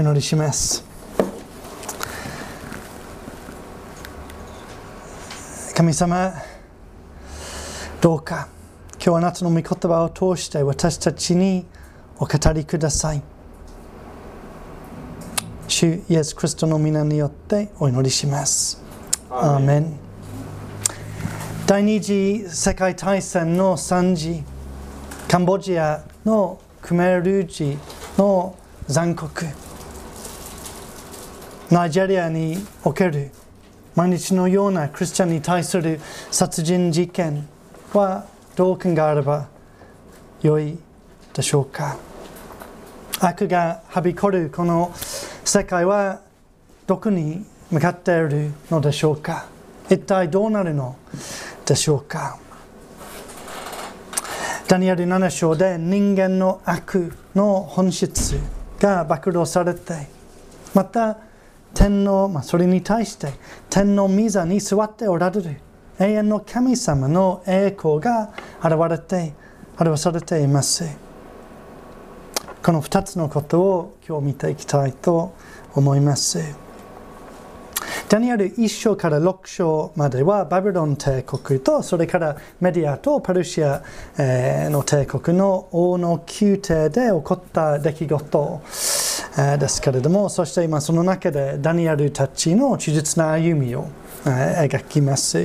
お祈りします。神様どうか今日あなたの御言葉を通して私たちにお語りください。主イエス・クリストの皆によってお祈りします。アーメン。第二次世界大戦の惨事カンボジアのクメール人の残酷ナイジェリアにおける毎日のようなクリスチャンに対する殺人事件はどう考えればよいでしょうか？悪がはびこるこの世界はどこに向かっているのでしょうか？一体どうなるのでしょうか？ダニエル7章で人間の悪の本質が暴露されてまた天皇、まあ、それに対して天皇御座に座っておられる。永遠の神様の栄光が現れて表されています。この2つのことを今日見ていきたいと思います。ダニエル1章から6章まではバビロン帝国とそれからメディアとパルシアの帝国の王の宮廷で起こった出来事。ですけれどもそして今その中でダニエルたちの忠実な歩みを描きます。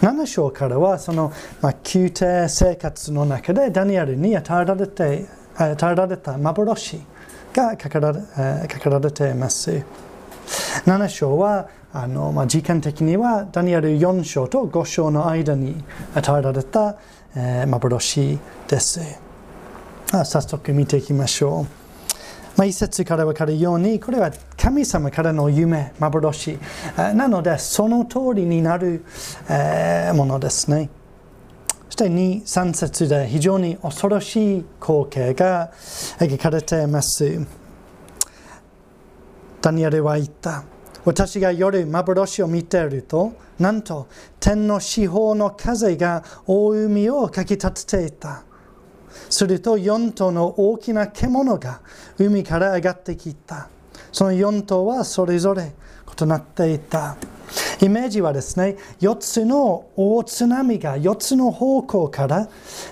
7章からはその、まあ、宮廷生活の中でダニエルに与えられて与えられた幻が書かられています。7章はあの、まあ、時間的にはダニエル4章と5章の間に与えられた、えー、幻です。早速見ていきましょう、まあ、一節から分かるようにこれは神様からの夢幻。なのでその通りになる、え、ものですね。そして2、3節で非常に恐ろしい光景が描かれています。ダニエルは言った。私が夜幻を見ていると、なんと天の四方の風が大海をかき立てていた。すると4頭の大きな獣が海から上がってきた。その4頭はそれぞれ異なっていた。イメージはですね、4つの大津波が4つの方向から、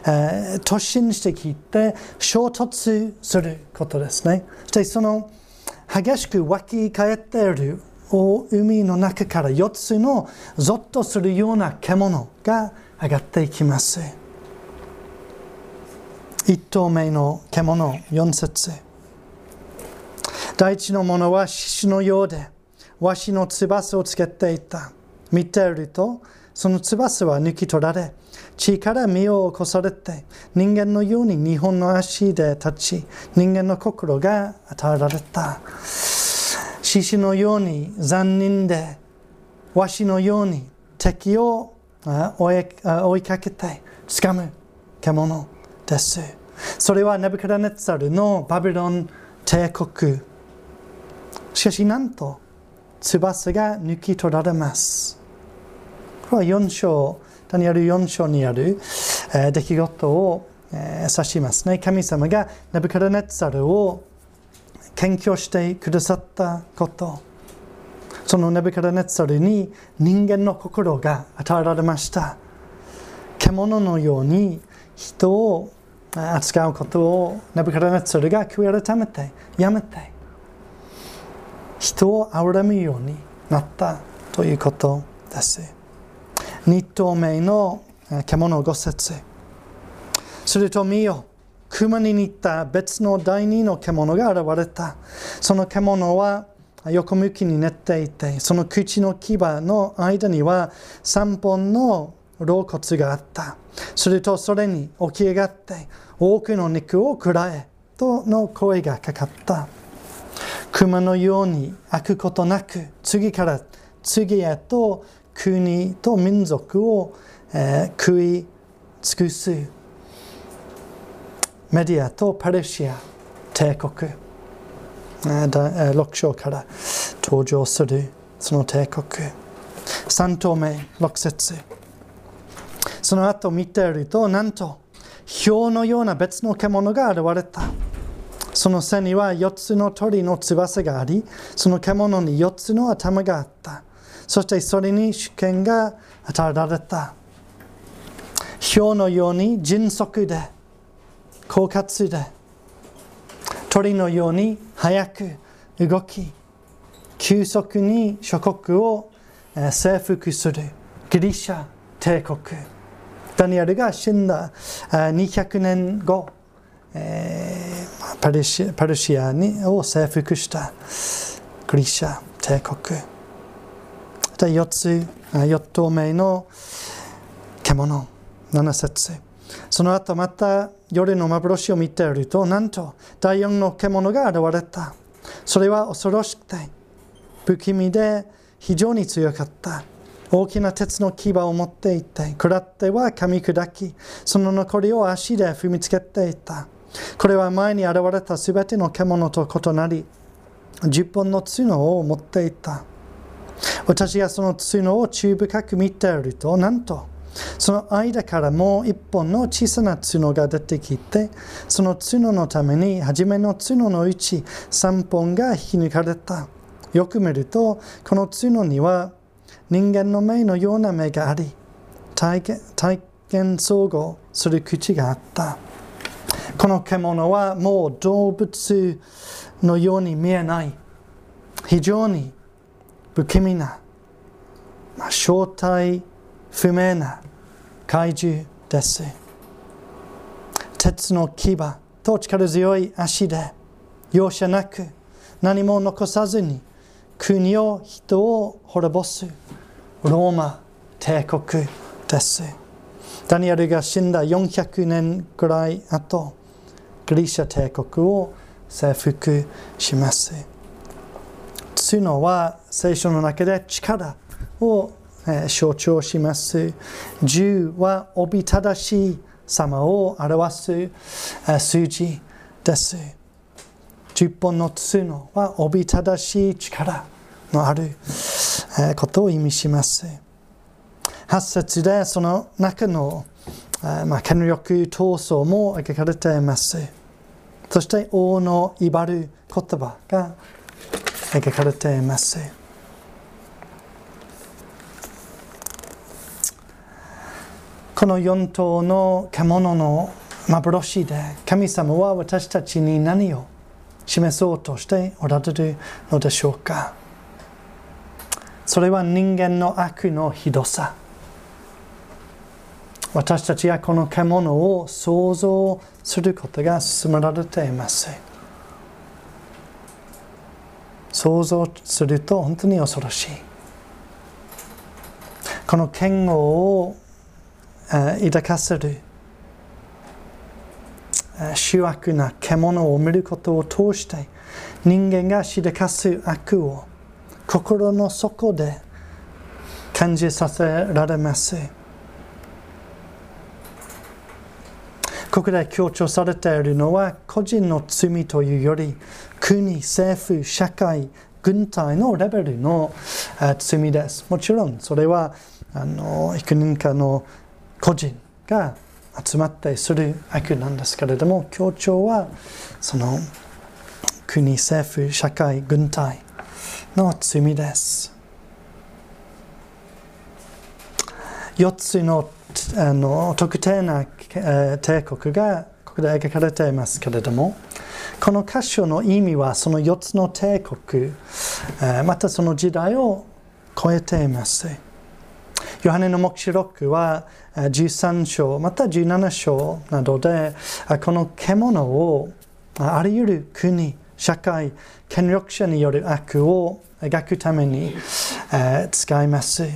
えー、突進してきて衝突することですね。そしてその激しく湧き返っている海の中から4つのゾッとするような獣が上がっていきます。一頭目の獣4節第一のものは獅子のようで、わしの翼をつけていた。見てると、その翼は抜き取られ、地から身を起こされて、人間のように日本の足で立ち、人間の心が与えられた。獅子のように残忍で、わしのように敵を追いかけて掴む獣です。それはネブカダネッツァルのバビロン帝国。しかしなんと翼が抜き取られます。これは4章、ダニエル4章にある、えー、出来事を、えー、指しますね。神様がネブカダネッツァルを謙虚してくださったことそのネブカダネツァルに人間の心が与えられました獣のように人を扱うことをネブカダネツルが悔い改めてやめて人を憐れむようになったということです二頭目の獣五節すると見よ熊に似た別の第二の獣が現れた。その獣は横向きに寝ていて、その口の牙の間には3本の肋骨があった。するとそれに起き上がって多くの肉を食らえとの声がかかった。熊のように開くことなく次から次へと国と民族を、えー、食い尽くすメディアとパレシア帝国6章から登場するその帝国3頭目6節その後見てるとなんと氷のような別の獣が現れたその背には4つの鳥の翼があり、その獣に4つの頭があった。そしてそれに主権が与えられた。氷のように迅速で、狡猾で、鳥のように速く動き、急速に諸国を征服するギリシャ帝国。ダニエルが死んだ200年後、えー、パルシパルシアにを征服したギリシャ帝国。で4つ、4頭目の獣、7節。その後また夜の幻を見ていると、なんと第4の獣が現れた。それは恐ろしくて、不気味で非常に強かった。大きな鉄の牙を持っていて、食らっては噛み砕き、その残りを足で踏みつけていた。これは前に現れたすべての獣と異なり、10本の角を持っていた。私がその角を注意深く見ていると、なんと、その間からもう一本の小さな角が出てきて、その角のために初めの角のうち3本が引き抜かれた。よく見ると、この角には人間の目のような目があり、体験体験総合する口があった。この獣はもう動物のように見えない。非常に不気味な、まあ、正体不明な怪獣です。鉄の牙と力強い足で容赦なく何も残さずに国を人を滅ぼすローマ帝国です。ダニエルが死んだ400年くらい後、ギリシャ帝国を征服します。角は聖書の中で力を象徴します。十はおびただしい様を表す数字です。十本の角はおびただしい力のあることを意味します。8節でその中の、まあ、権力闘争も描かれています。そして王の威張る言葉が描かれています。この4頭の獣の幻で神様は私たちに何を示そうとしておられるのでしょうかそれは人間の悪のひどさ。私たちはこの獣を想像することが進められています。想像すると本当に恐ろしい。この剣を抱かせる主悪な獣を見ることを通して人間がしでかす悪を心の底で感じさせられます。ここで強調されているのは個人の罪というより国、政府、社会、軍隊のレベルの罪です。もちろんそれはあの幾人かの個人が集まってする悪なんですけれども強調はその国、政府、社会、軍隊の罪です。4つのあの特定な、え帝国がここで描かれていますけれどもこの箇所の意味はその4つの帝国、えまたその時代を超えています。ヨハネの黙示録は13章また17章などでこの獣をあらゆる国社会権力者による悪を描くために使います。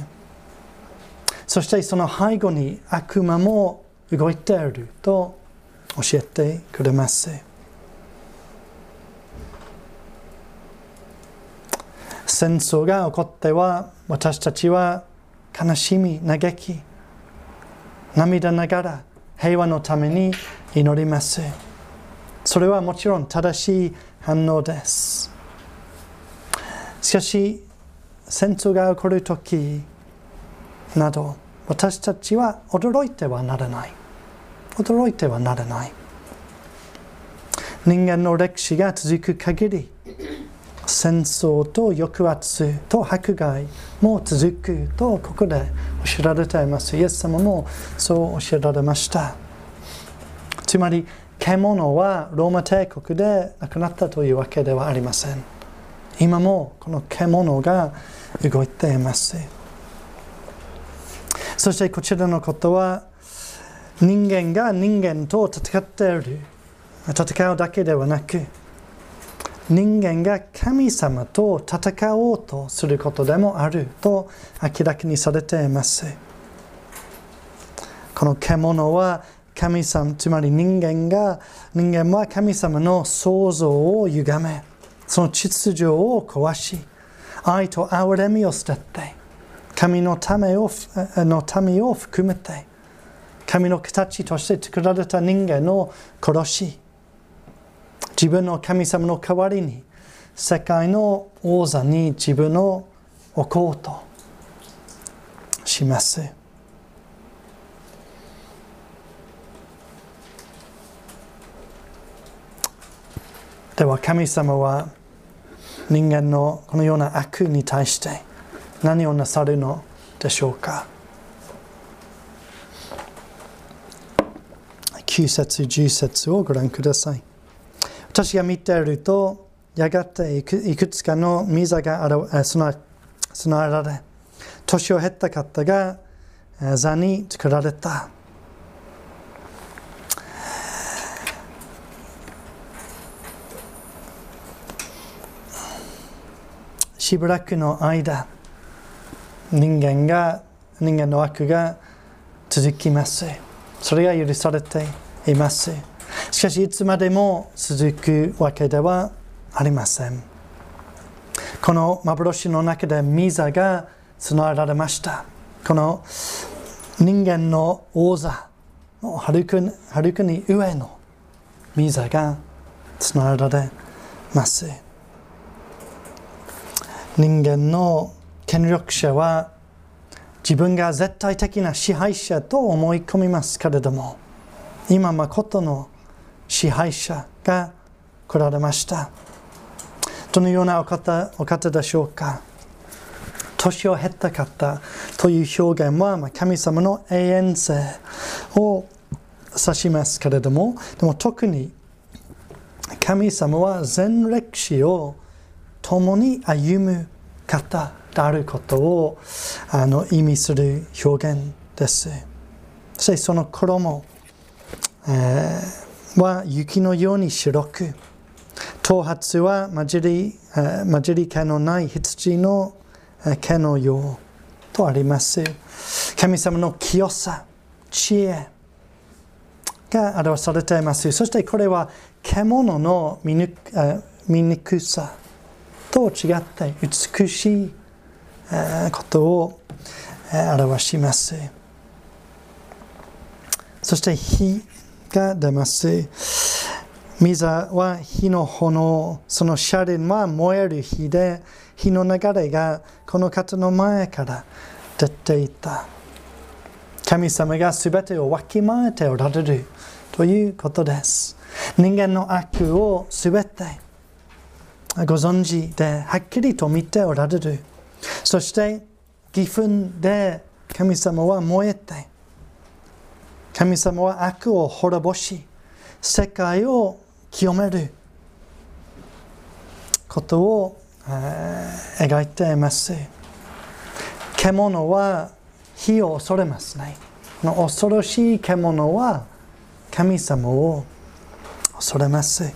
そしてその背後に悪魔も動いていると教えてくれます。戦争が起こっては私たちは悲しみ、嘆き、涙ながら平和のために祈ります。それはもちろん正しい反応です。しかし、戦争が起こるとき、など私たちは驚いてはならない驚いてはならない人間の歴史が続く限り戦争と抑圧と迫害も続くとここで教えられています。イエス様もそう教えられました。つまり獣はローマ帝国で亡くなったというわけではありません。今もこの獣が動いています。そしてこちらのことは人間が人間と戦っている。戦うだけではなく人間が神様と戦おうとすることでもあると明らかにされています。この獣は神様つまり人間が人間は神様の創造を歪めその秩序を壊し愛と憐れみを捨てて神のためをの民を含めて神の形として作られた人間を殺し自分の神様の代わりに世界の王座に自分を置こうとします。では神様は人間のこのような悪に対して何をなさるのでしょうか9節10節をご覧ください私が見ているとやがていくつかの水が備えられ年を経った方が座に作られた。しばらくの間人間が人間の悪が続きます。それが許されています。しかしいつまでも続くわけではありません。この幻の中でミザが備えられました。この人間の王座のはるかに上のミザが備えられます。人間の権力者は自分が絶対的な支配者と思い込みますけれども今誠の支配者が来られましたどのようなお方お方でしょうか？年を経た方という表現は神様の永遠性を指しますけれどもでも特に神様は全歴史を共に歩む方であることをあの意味する表現です。そしてその衣、えー、は雪のように白く、頭髪は混じり混じり気のない羊の毛のようとあります。神様の清さ、知恵が表されています。そしてこれは獣の醜さと違って美しいことを表します。そして火が出ます。水は火の炎、そのシャレンは燃える火で、火の流れがこの方の前から出ていた。神様が全てをわきまえておられるということです。人間の悪を全てご存知ではっきりと見ておられる。そして義憤で神様は燃えて、神様は悪を滅ぼし、世界を清めることを、えー、描いています。獣は火を恐れますね。恐ろしい獣は神様を恐れます。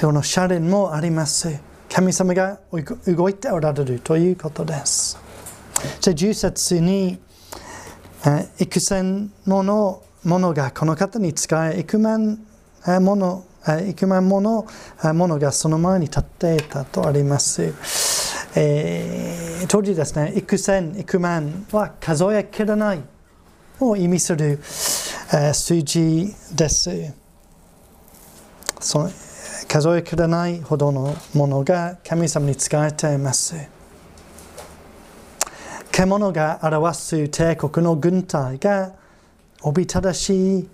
このシャレンもあります。神様が動いておられるということです。じゃあ、10節に、幾千ものものがこの方に使え、幾万もの、幾万ものものがその前に立っていたとあります。えー、当時ですね、幾千、幾万は数えきれないを意味する、えー、数字です。その数えきれないほどのものが神様に使えています。獣が表す帝国の軍隊がおびただしい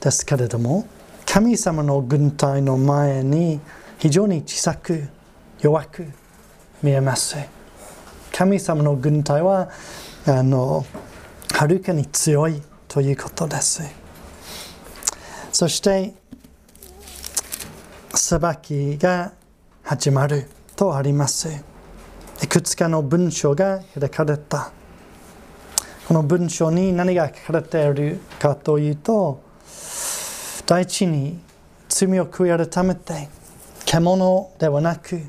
ですけれども、神様の軍隊の前に非常に小さく弱く見えます。神様の軍隊はあのはるかに強いということです。そして裁きが始まるとあります。いくつかの文章が開かれた。この文章に何が書かれているかというと、第一に罪を悔い改めて、獣ではなく、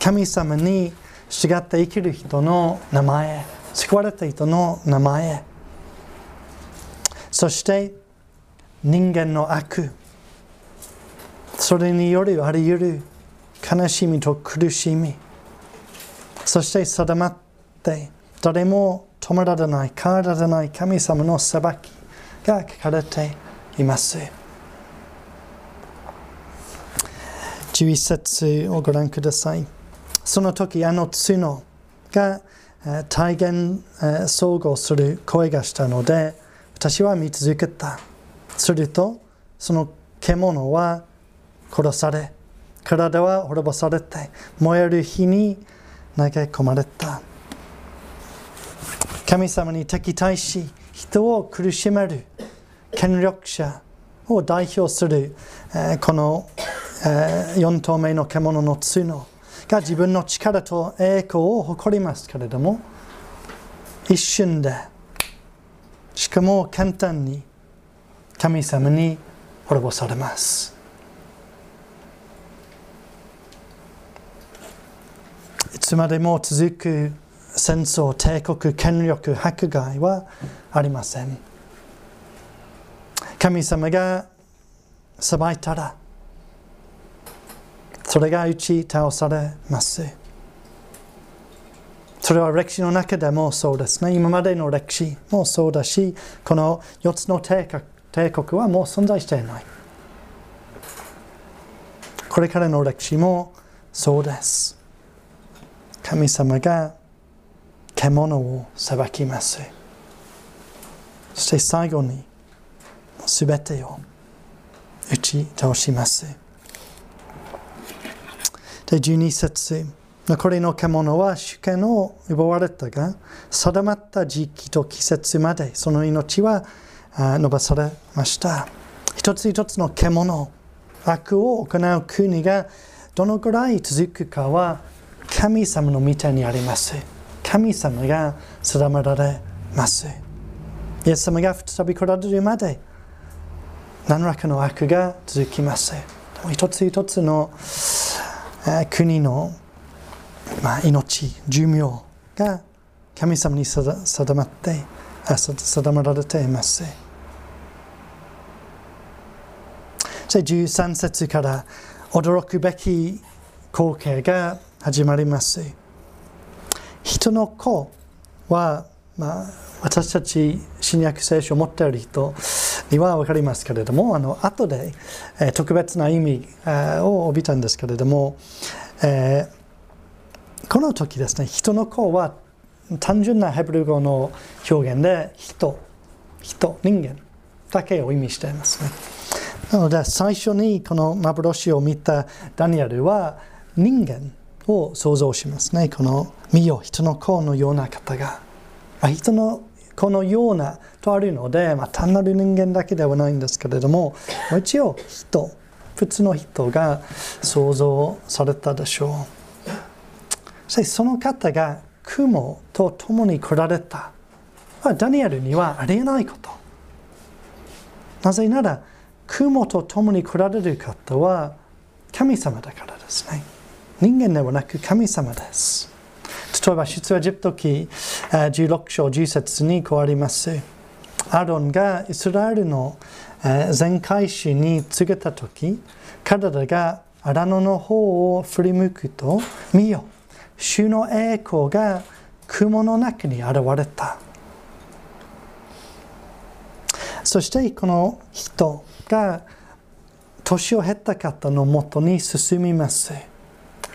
神様に従って生きる人の名前、救われた人の名前、そして人間の悪、それによるあり得る悲しみと苦しみ、そして定まって誰も止められない、変わらない神様の裁きが書かれています。11節をご覧ください。その時、あの角が体現総合する声がしたので、私は見続けた。すると、その獣は殺され、体は滅ぼされて、燃える火に投げ込まれた。神様に敵対し、人を苦しめる権力者を代表する、えこの、え4頭目の獣の角が自分の力と栄光を誇りますけれども、一瞬で、しかも簡単に神様に滅ぼされます。いつまでも続く戦争、帝国、権力、迫害はありません。神様が裁いたら、それが打ち倒されます。それは歴史の中でもそうですね。今までの歴史もそうだし、この4つの帝国はもう存在していない。これからの歴史もそうです。神様が獣を裁きます。そして最後に、すべてを打ち倒します。で、12節残りの獣は主権を奪われたが、定まった時期と季節までその命は伸ばされました。一つ一つの獣、悪を行う国がどのくらい続くかは神様の御手にあります。神様が定められます。イエス様が再び来られるまで何らかの悪が続きます。一つ一つの国の、まあ、命、寿命が神様に定まって定められています。13節から驚くべき光景が始まります。人の子は、まあ、私たち新約聖書を持っている人には分かりますけれどもあの後で、えー、特別な意味、えー、を帯びたんですけれども、えー、この時ですね人の子は単純なヘブル語の表現で人人人間だけを意味していますねなので最初にこの幻を見たダニエルは人間を想像しますね。この見よ、人の子のような方がま。人の子のようなとあるので、まあ、単なる人間だけではないんですけれども、一応人、普通の人が想像されたでしょう。そしてその方が雲と共に来られた。まあダニエルにはありえないこと。なぜなら、雲と共に来られる方は神様だからですね。人間ではなく神様です。例えば、出エジプト記16章10節にこうあります。アロンがイスラエルの全開始に告げたとき、彼らが荒野の方を振り向くと、見よ、主の栄光が雲の中に現れた。そしてこの人が年を経った方のもとに進みます。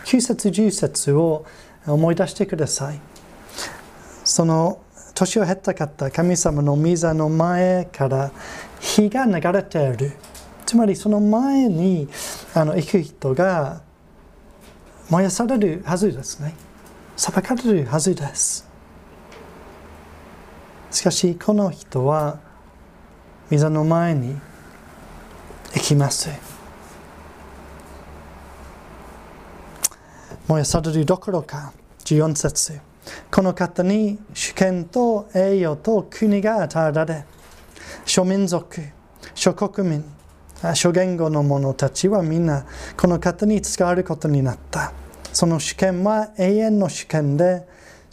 9節10節を思い出してください。その年を経った方、神様の御座の前から火が流れている。つまりその前にあの行く人が燃やされるはずですね。裁かれるはずです。しかしこの人は水の前に行きます。燃やされるどころか14節この方に主権と栄誉と国が与えられ諸民族諸国民諸言語の者たちはみんなこの方に使われることになったその主権は永遠の主権で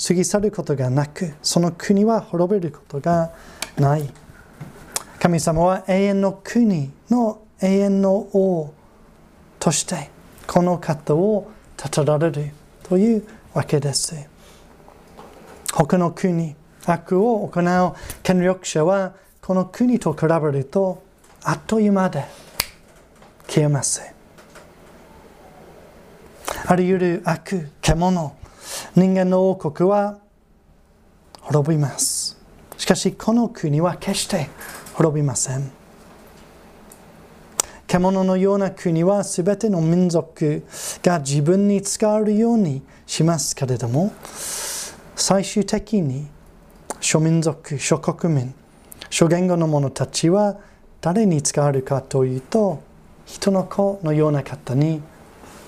過ぎ去ることがなくその国は滅びることがない神様は永遠の国の永遠の王としてこの方を立てられるというわけです。他の国悪を行う権力者はこの国と比べるとあっという間で消えます。あり得る悪獣人間の王国は滅びます。しかしこの国は決して滅びません。獣のような国はすべての民族が自分に使われるようにしますけれども最終的に諸民族、諸国民、諸言語の者たちは誰に使われるかというと人の子のような方に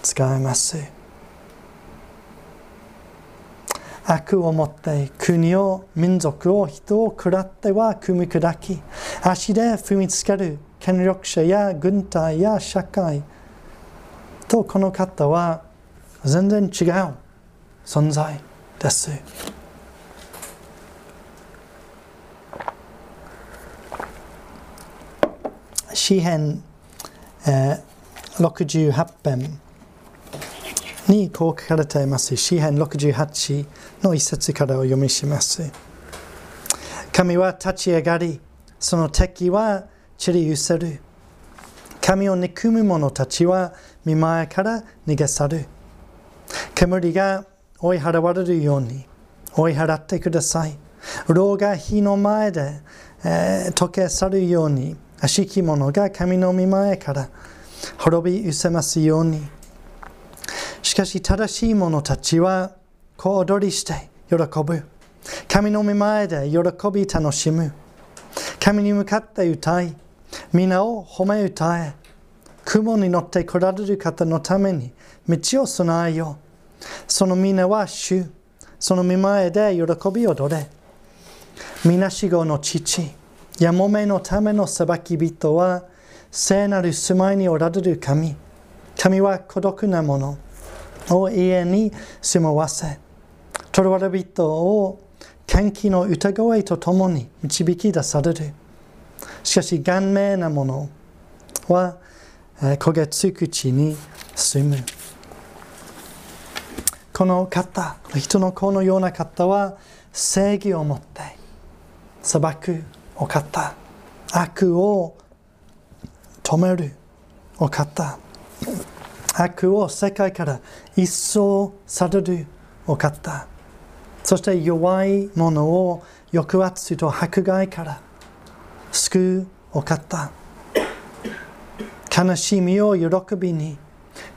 使えます。悪をもって国を民族を人を食らっては組み砕き足で踏みつける権力者や軍隊や社会とこの方は全然違う存在です。詩編、えー、68編にこう書かれています。詩編68の一節からお読みします。神は立ち上がり、その敵は散りゆせる。神を憎む者たちは見前から逃げ去る。煙が追い払われるように追い払ってください。牢が火の前で、えー、溶け去るように悪しき者が神の見前から滅び失せますように。しかし正しい者たちは小躍りして喜ぶ。神の見前で喜び楽しむ。神に向かって歌い、皆を褒め歌え。雲に乗って来られる方のために道を備えよう。その皆は主、その見前で喜び踊れ。みなしごの父、やもめのための裁き人は、聖なる住まいにおられる神。神は孤独なもの。を家に住まわせ、囚われ人を歓喜の歌声とともに導き出される。しかし、顔面なものは焦げつく地に住む。この方、人の子のような方は正義を持って裁くお方、悪を止めるお方。悪を世界から一掃されるお方そして弱い者を抑圧と迫害から救うお方悲しみを喜びに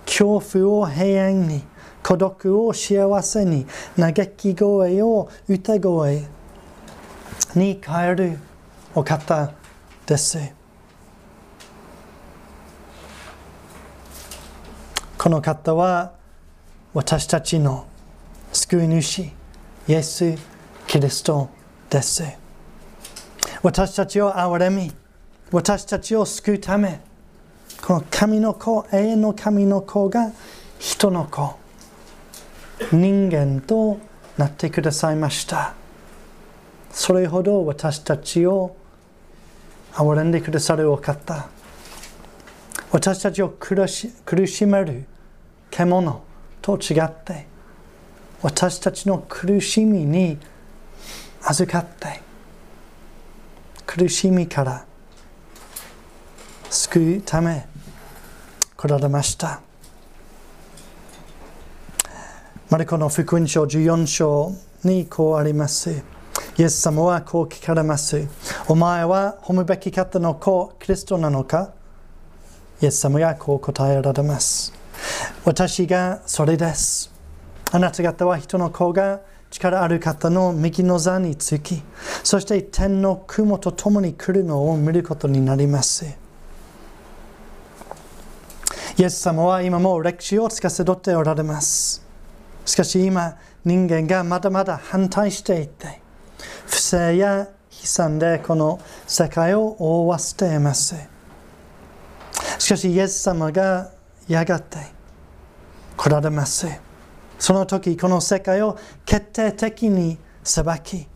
恐怖を平安に孤独を幸せに嘆き声を歌声に変えるお方です。この方は私たちの救い主、イエス・キリストです。私たちを憐れみ、私たちを救うため、この神の子、永遠の神の子が人の子、人間となってくださいました。それほど私たちを憐れんでくださるお方。私たちを苦し苦しめる獣と違って私たちの苦しみに預かって苦しみから救うため来られましたマリコの福音書14章にこうありますイエス様はこう聞かれますお前は褒むべき方の子キリストなのか？イエス様がこう答えられます。私がそれです。あなた方は人の子が力ある方の右の座につき、そして天の雲と共に来るのを見ることになります。イエス様は今も歴史を司っておられます。しかし今、人間がまだまだ反対していて、不正や悲惨でこの世界を覆わせています。しかし、イエス様がやがて来られます。その時、この世界を決定的に裁き、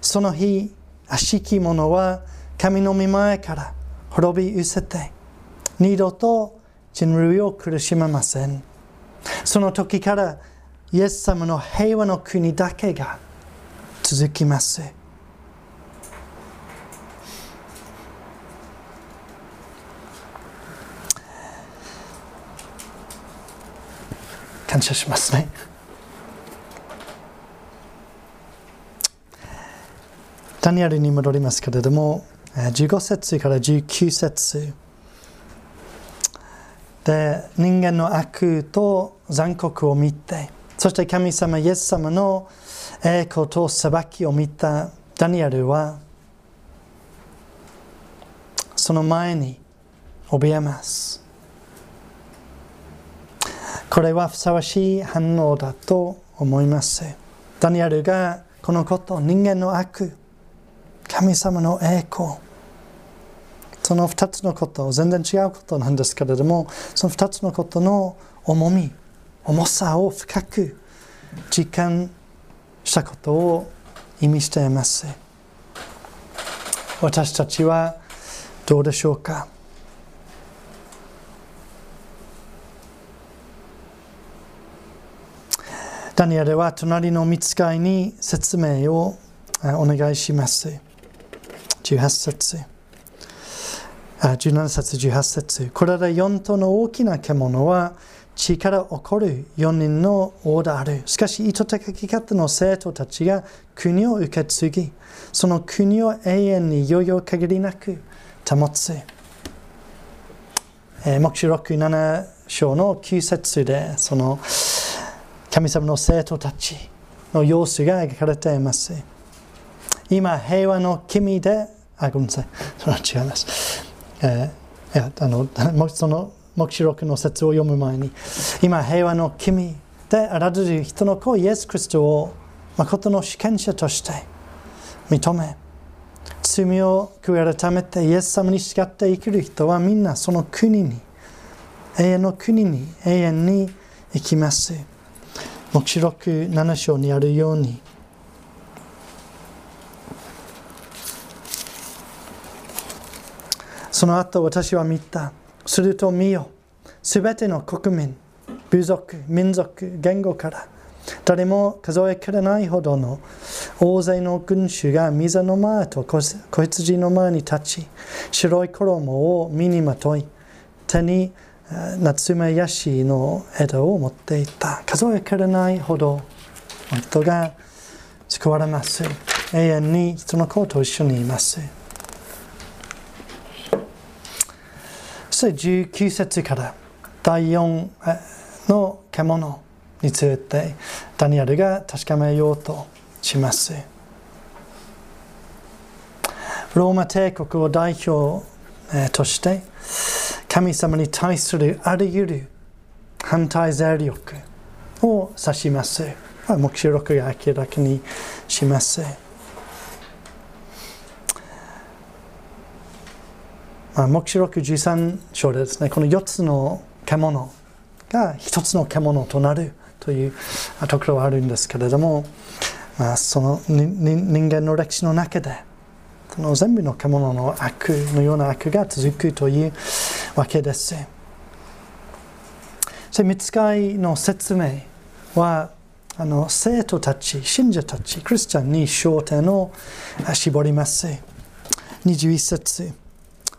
その日、悪しき者は神の御前から滅び失せて、二度と人類を苦しめません。その時からイエス様の平和の国だけが続きます。感謝しますね。ダニエルに戻りますけれども、15節から19節で人間の悪と残酷を見て、そして神様イエス様の栄光と裁きを見たダニエルは、その前に怯えます。これはふさわしい反応だと思います。ダニエルがこのこと、人間の悪、神様の栄光、その2つのこと、全然違うことなんですけれども、その2つのことの重み、重さを深く実感したことを意味しています。私たちはどうでしょうか？ダニエルは隣の見つかいに説明をお願いします。18節。17節18節これら4頭の大きな獣は地から起こる4人の王である。しかし、意図的方の生徒たちが国を受け継ぎ、その国を永遠に余裕限りなく保つ。えー、目視録7章の9節で、その神様の生徒たちの様子が描かれています。今、平和の君で、あ、ごめんなさい、それは違います。えー、いやあのその黙示録の説を読む前に今平和の君であられる人の子イエス・クリストを誠の主権者として認め罪を悔い改めてイエス様に従って生きる人はみんなその国に永遠の国に永遠に行きます黙示録7章にあるようにその後私は見た。すると見よ。すべての国民、部族、民族、言語から、誰も数えきれないほどの大勢の群衆が水の前と子羊の前に立ち、白い衣を身にまとい、手に夏目ヤシの枝を持っていた。数えきれないほどの人が救われます。永遠にその子と一緒にいます。そして19節から第4の獣についてダニエルが確かめようとします。ローマ帝国を代表として神様に対するあらゆる反対勢力を指します。目視録が明らかにします。まあ、目視録13章でですね、この4つの獣が1つの獣となるというところはあるんですけれども、まあ、その人間の歴史の中で、その全部の獣の悪のような悪が続くというわけです。そ見つかいの説明は、あの生徒たち、信者たち、クリスチャンに焦点を絞ります。21節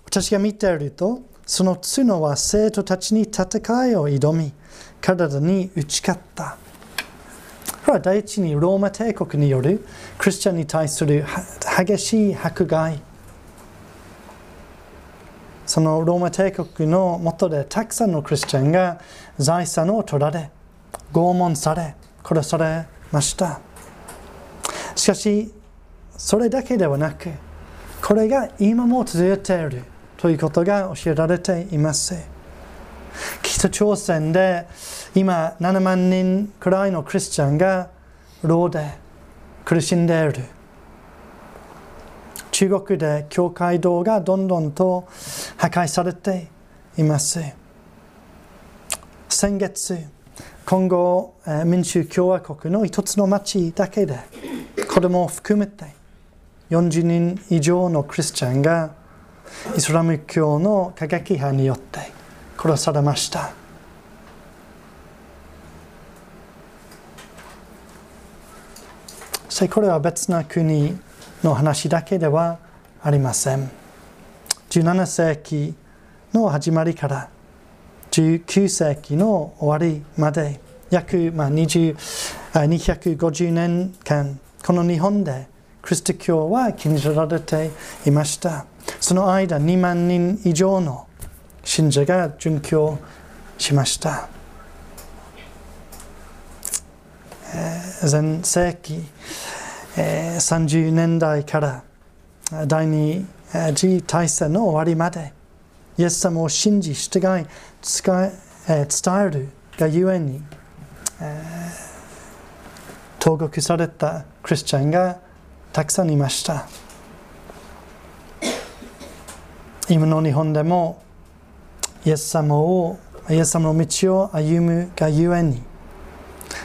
私が見ていると、その角は生徒たちに戦いを挑み、体に打ち勝った。これは第一にローマ帝国によるクリスチャンに対する激しい迫害。そのローマ帝国の下でたくさんのクリスチャンが財産を取られ拷問され殺されました。しかしそれだけではなくこれが今も続いているということが教えられています。北朝鮮で今7万人くらいのクリスチャンが牢で苦しんでいる。中国で教会堂がどんどんと破壊されています。先月今後民主共和国の一つの町だけで子供を含めて40人以上のクリスチャンがイスラム教の過激派によって殺されました。そしてこれは別な国の話だけではありません。17世紀の始まりから19世紀の終わりまで約、まあ、20 250年間この日本でクリスト教は禁じられていました。その間2万人以上の信者が殉教しました。前世紀30年代から第二次大戦の終わりまでイエス様を信じ従い伝えるがゆえに投獄されたクリスチャンがたくさんいました。今の日本でもイエス様をイエス様の道を歩むがゆえに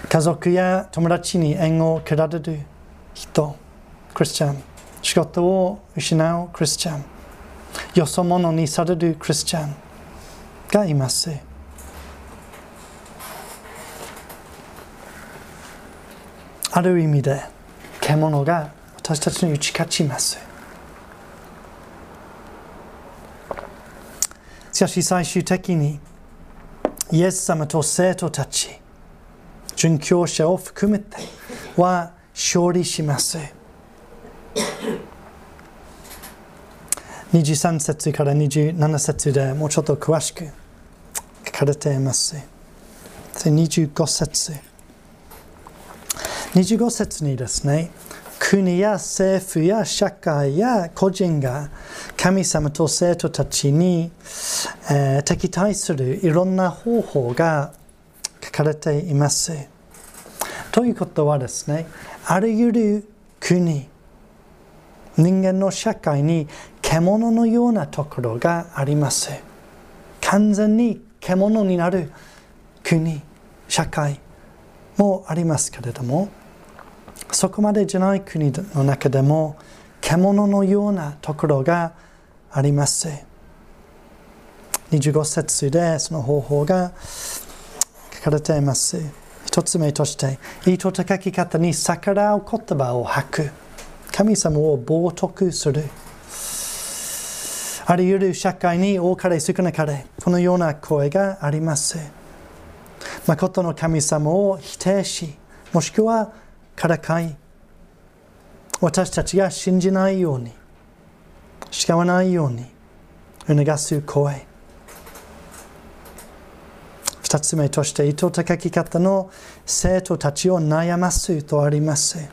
家族や友達に縁を切られる人クリスチャン仕事を失うクリスチャンよそ者にされるクリスチャンがいます。ある意味で獣が私たちに打ち勝ちます。しかし最終的にイエス様と生徒たち殉教者を含めては勝利します。23節から27節でもうちょっと詳しく書かれています。25節。25節にですね国や政府や社会や個人が神様と生徒たちに、えー、敵対するいろんな方法が書かれています。ということはですね、あらゆる国、人間の社会に獣のようなところがあります。完全に獣になる国、社会もありますけれども、そこまでじゃない国の中でも獣のようなところがあります。25節でその方法が書かれています。一つ目として、意図高き方に逆らう言葉を吐く。神様を冒涜する。あらゆる社会に多かれ少なかれ、このような声があります。誠の神様を否定し、もしくはからかい私たちが信じないように誓わないように促す声二つ目として意図高き方の生徒たちを悩ますとあります。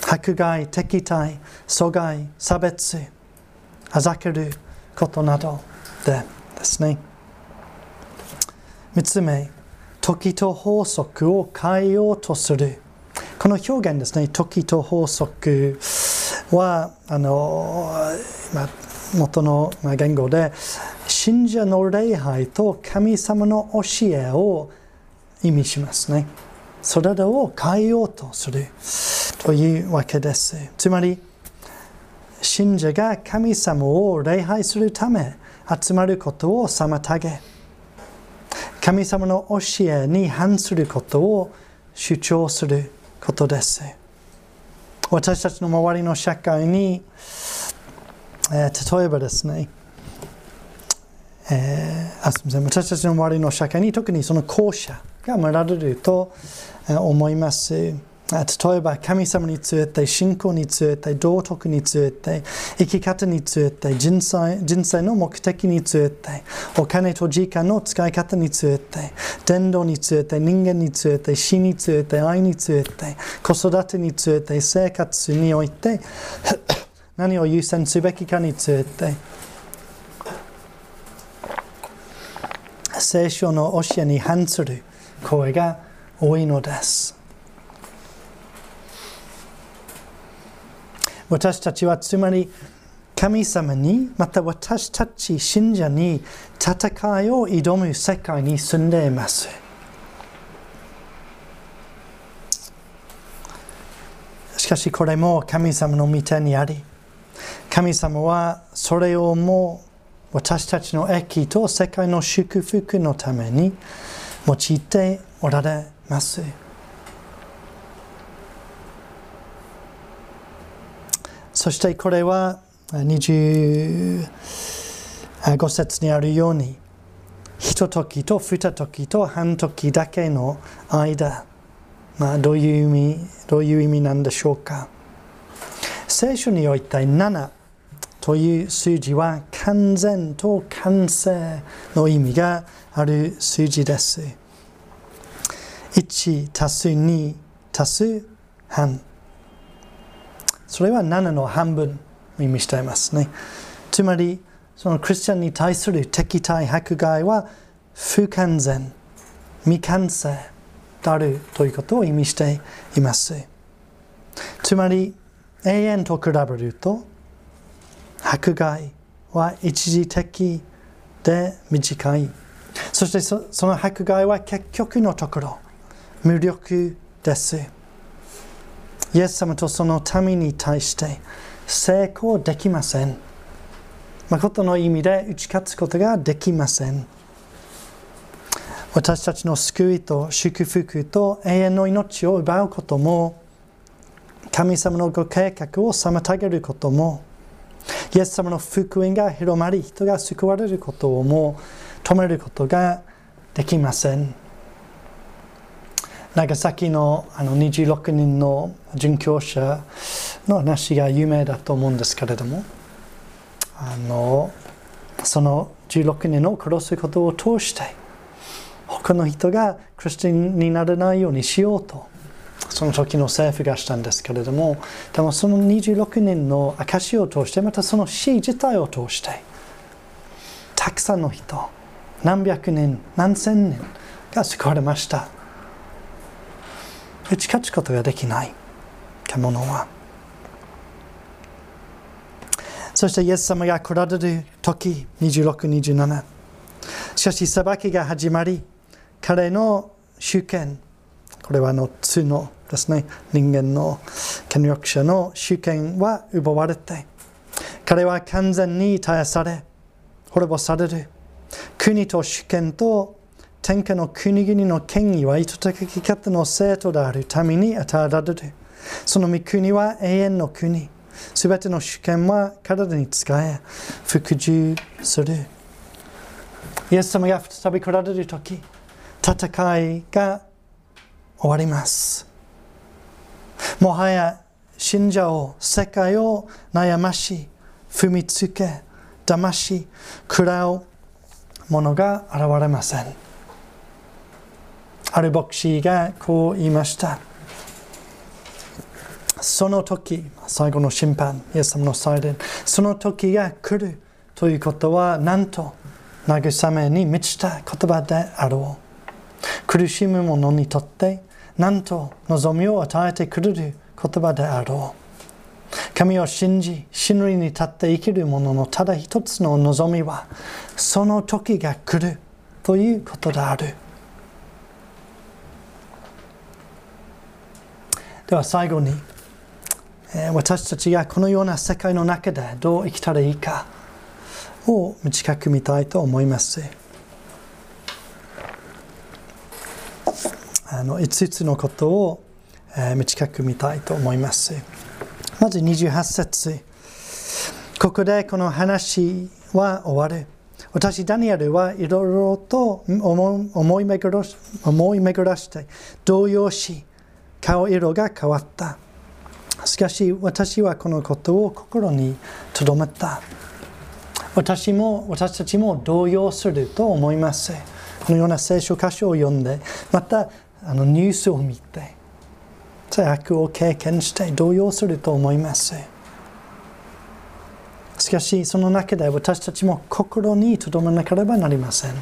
迫害、敵対、阻害、差別、あざけることなどでですね。三つ目時と法則を変えようとする。この表現ですね、時と法則は、あの、まあ、元の言語で、信者の礼拝と神様の教えを意味しますね。それらを変えようとするというわけです。つまり、信者が神様を礼拝するため集まることを妨げ、神様の教えに反することを主張することです。私たちの周りの社会に、えー、例えばですね、えー、あすみません私たちの周りの社会に特にその後者が見られると思います。例えば神様について、信仰について、道徳について、生き方について、人生人生の目的について、お金と時間の使い方について、伝道について、人間について、死について、愛について、子育てについて、生活において、何を優先すべきかについて、聖書の教えに反する声が多いのです。私たちはつまり神様にまた私たち信者に戦いを挑む世界に住んでいます。しかしこれも神様の御手にあり神様はそれをもう私たちの益と世界の祝福のために用いておられます。そしてこれは25節にあるようにひと時と二時と半時だけの間、まあ、どういう意味どういう意味なんでしょうか聖書において7という数字は完全と完成の意味がある数字です。1足す2足す半それは7の半分を意味していますね。つまり、そのクリスチャンに対する敵対迫害は不完全、未完成であるということを意味しています。つまり、永遠と比べると、迫害は一時的で短い。そしてその迫害は結局のところ、無力です。イエス様とその民に対して成功できません。誠の意味で打ち勝つことができません。私たちの救いと祝福と永遠の命を奪うことも神様のご計画を妨げることもイエス様の福音が広まり人が救われることをもう止めることができません。長崎のあの26人の殉教者の話が有名だと思うんですけれどもあのその16人を殺すことを通して他の人がクリスチャンにならないようにしようとその時の政府がしたんですけれどもでもその26人の証を通してまたその死自体を通してたくさんの人何百人何千人が救われました。打ち勝つことができない。獣は。そしてイエス様が来られる時2627しかし裁きが始まり彼の主権これはの角。ですね人間の権力者の主権は奪われて彼は完全に絶やされ滅ぼされる国と主権と天下の国々の権威は意図的方の生徒であるために与えられる。その御国は永遠の国。すべての主権は体に使え、服従する。イエス様が再び来られるとき、戦いが終わります。もはや信者を、世界を悩まし、踏みつけ、騙し、食らうものが現れません。ある牧師がこう言いました。その時、最後の審判、イエス様の祭殿、その時が来るということは、なんと慰めに満ちた言葉であろう。苦しむ者にとって、なんと望みを与えてくれる言葉であろう。神を信じ、死ぬに立って生きる者のただ一つの望みは、その時が来るということである。では最後に、私たちがこのような世界の中でどう生きたらいいかを短く見たいと思います。あの5つのことを、え短く見たいと思います。まず28節ここでこの話は終わる。私、ダニエルはいろいろと思い巡らして動揺し、顔色が変わったしかし私はこのことを心に留めた私も私たちも動揺すると思いますこのような聖書箇所を読んでまたあのニュースを見て悪を経験して動揺すると思います。しかしその中で私たちも心に留めなければなりません。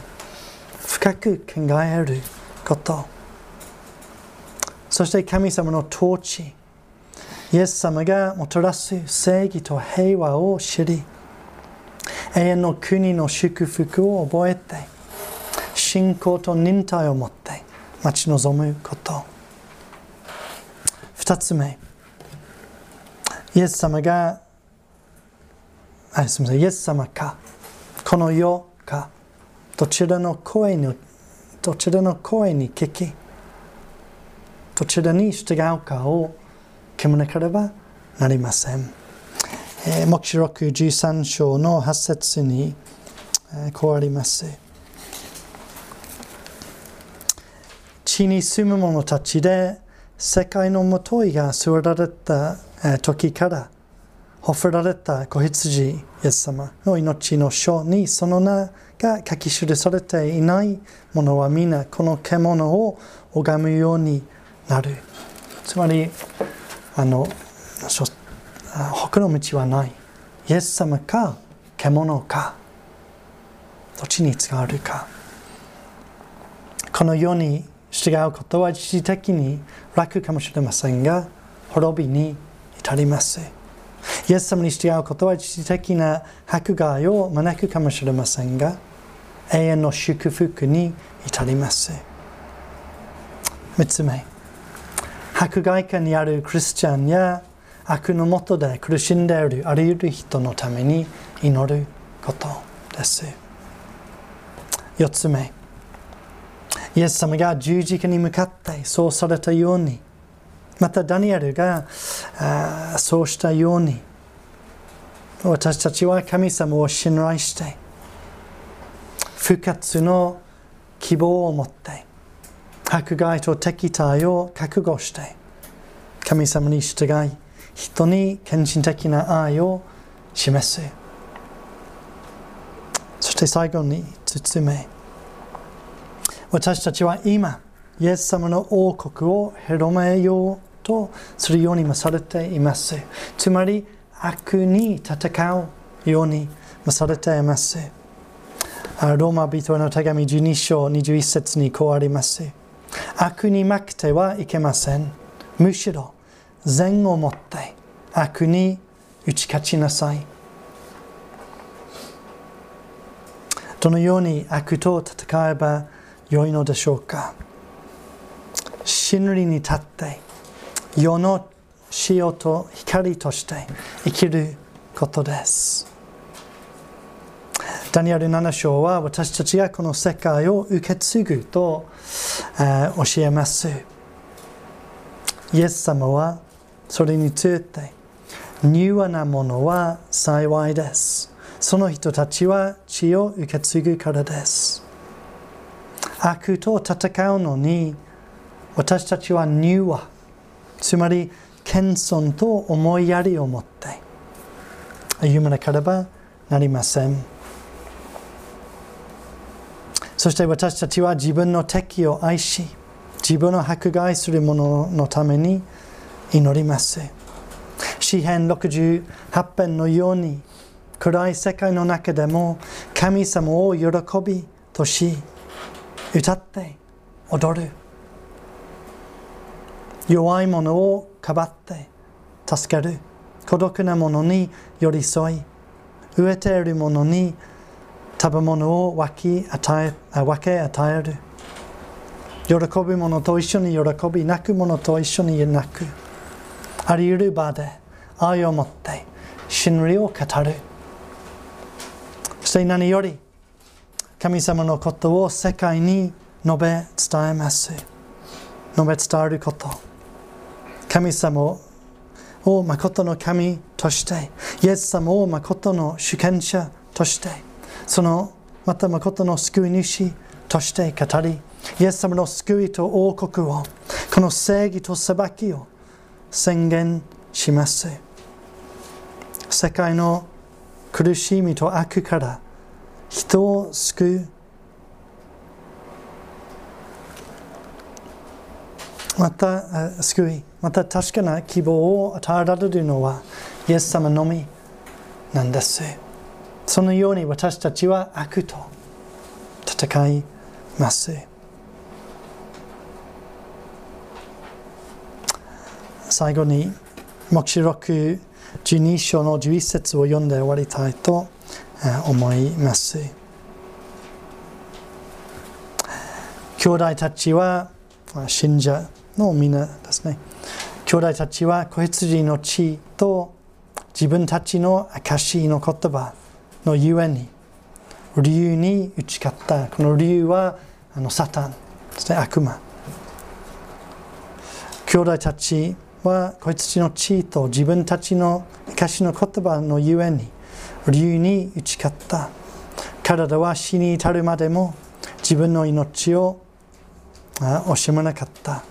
深く考えること。そして神様の統治。イエス様がもたらす正義と平和を知り永遠の国の祝福を覚えて信仰と忍耐を持って待ち望むこと。二つ目。イエス様があすみません。イエス様か。この世か。どちらの声にどちらの声に聞きどちらに従うかを決めなければなりません。えー、目視録13章の8節に、えー、こうあります。地に住む者たちで世界のもといが座られた時からほふられた子羊イエス様の命の書にその名が書き記されていない者は皆この獣を拝むようになるつまりあの他の道はないイエス様か獣かどっちに使われるかこの世に従うことは一時的に楽かもしれませんが滅びに至ります。イエス様に従うことは一時的な迫害を招くかもしれませんが永遠の祝福に至ります。3つ目。迫害下にあるクリスチャンや悪のもとで苦しんでいるあらゆる人のために祈ることです。4つ目。イエス様が十字架に向かってそうされたように。またダニエルがそうしたように。私たちは神様を信頼して復活の希望を持って迫害と敵対を覚悟して神様に従い人に献身的な愛を示す。そして最後に包め私たちは今イエス様の王国を広めようとするようにもされていますつまり悪に戦うようにもされていますローマ人への手紙12章21節にこうあります悪に負けてはいけません。むしろ善をもって悪に打ち勝ちなさい。どのように悪と戦えばよいのでしょうか真理に立って世の塩と光として生きることです。ダニエル7章は私たちがこの世界を受け継ぐと、えー、教えます。イエス様はそれについて、柔和なものは幸いです。その人たちは血を受け継ぐからです。悪と戦うのに私たちは柔和、つまり謙遜と思いやりを持って歩まなければなりません。そして私たちは自分の敵を愛し、自分を迫害する者のために祈ります。詩編68編のように、暗い世界の中でも神様を喜びとし、歌って踊る。弱い者をかばって助ける。孤独な者に寄り添い、飢えている者に食べ物を分け与え分け与える。喜ぶ者と一緒に喜び、泣く者と一緒に泣く。あり得る場で愛を持って真理を語る。そして何より神様のことを世界に述べ伝えます。述べ伝えること。神様を誠の神として、イエス様を誠の主権者として、そのまた誠の救い主として語り、イエス様の救いと王国をこの正義と裁きを宣言します世界の苦しみと悪から人を救う。また救い。また確かな希望を与えられるのはイエス様のみなんです。そのように私たちは悪と戦います。最後に黙示録12章の11節を読んで終わりたいと思います。兄弟たちは信者の皆ですね。兄弟たちは子羊の血と自分たちの証の言葉のゆえに理由に打ち勝った。この理由はあのサタンですね。悪魔。兄弟たちは子羊の血と自分たちの証の言葉のゆえに理由に打ち勝った。体は死に至るまでも自分の命を惜しまなかった。